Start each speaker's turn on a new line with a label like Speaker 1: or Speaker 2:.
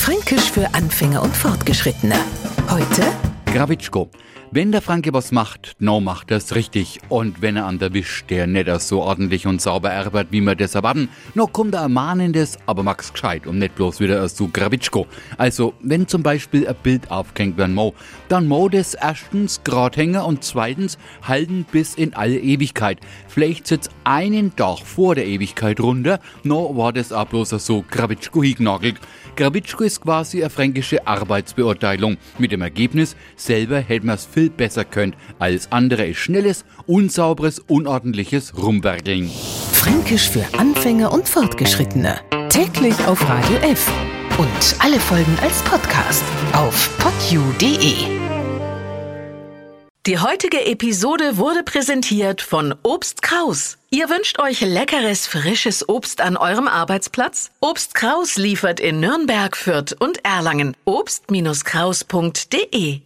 Speaker 1: Fränkisch für Anfänger und Fortgeschrittene. Heute
Speaker 2: Grawitschko. Wenn der Franke was macht, no macht er's richtig. Und wenn er an der Wisch der nicht so ordentlich und sauber arbeitet, wie wir das erwarten, no kommt er mahnendes, aber mag's gescheit und nicht bloß wieder so Grawitschko. Also, wenn zum Beispiel ein Bild aufgehängt werden mo, dann mo das erstens grad hängen und zweitens halten bis in alle Ewigkeit. Vielleicht sitzt einen Tag vor der Ewigkeit runter, no war das auch bloß so Grawitschko hingenagelt. Grawitschko ist quasi eine fränkische Arbeitsbeurteilung. Mit dem Ergebnis, selber hätte man es viel besser könnt. Alles andere ist schnelles, unsauberes, unordentliches Rumwerkeln.
Speaker 1: Fränkisch für Anfänger und Fortgeschrittene. Täglich auf Radio F. Und alle Folgen als Podcast auf podu.de. Die heutige Episode wurde präsentiert von Obst Kraus. Ihr wünscht euch leckeres, frisches Obst an eurem Arbeitsplatz? Obst Kraus liefert in Nürnberg, Fürth und Erlangen. Obst-Kraus.de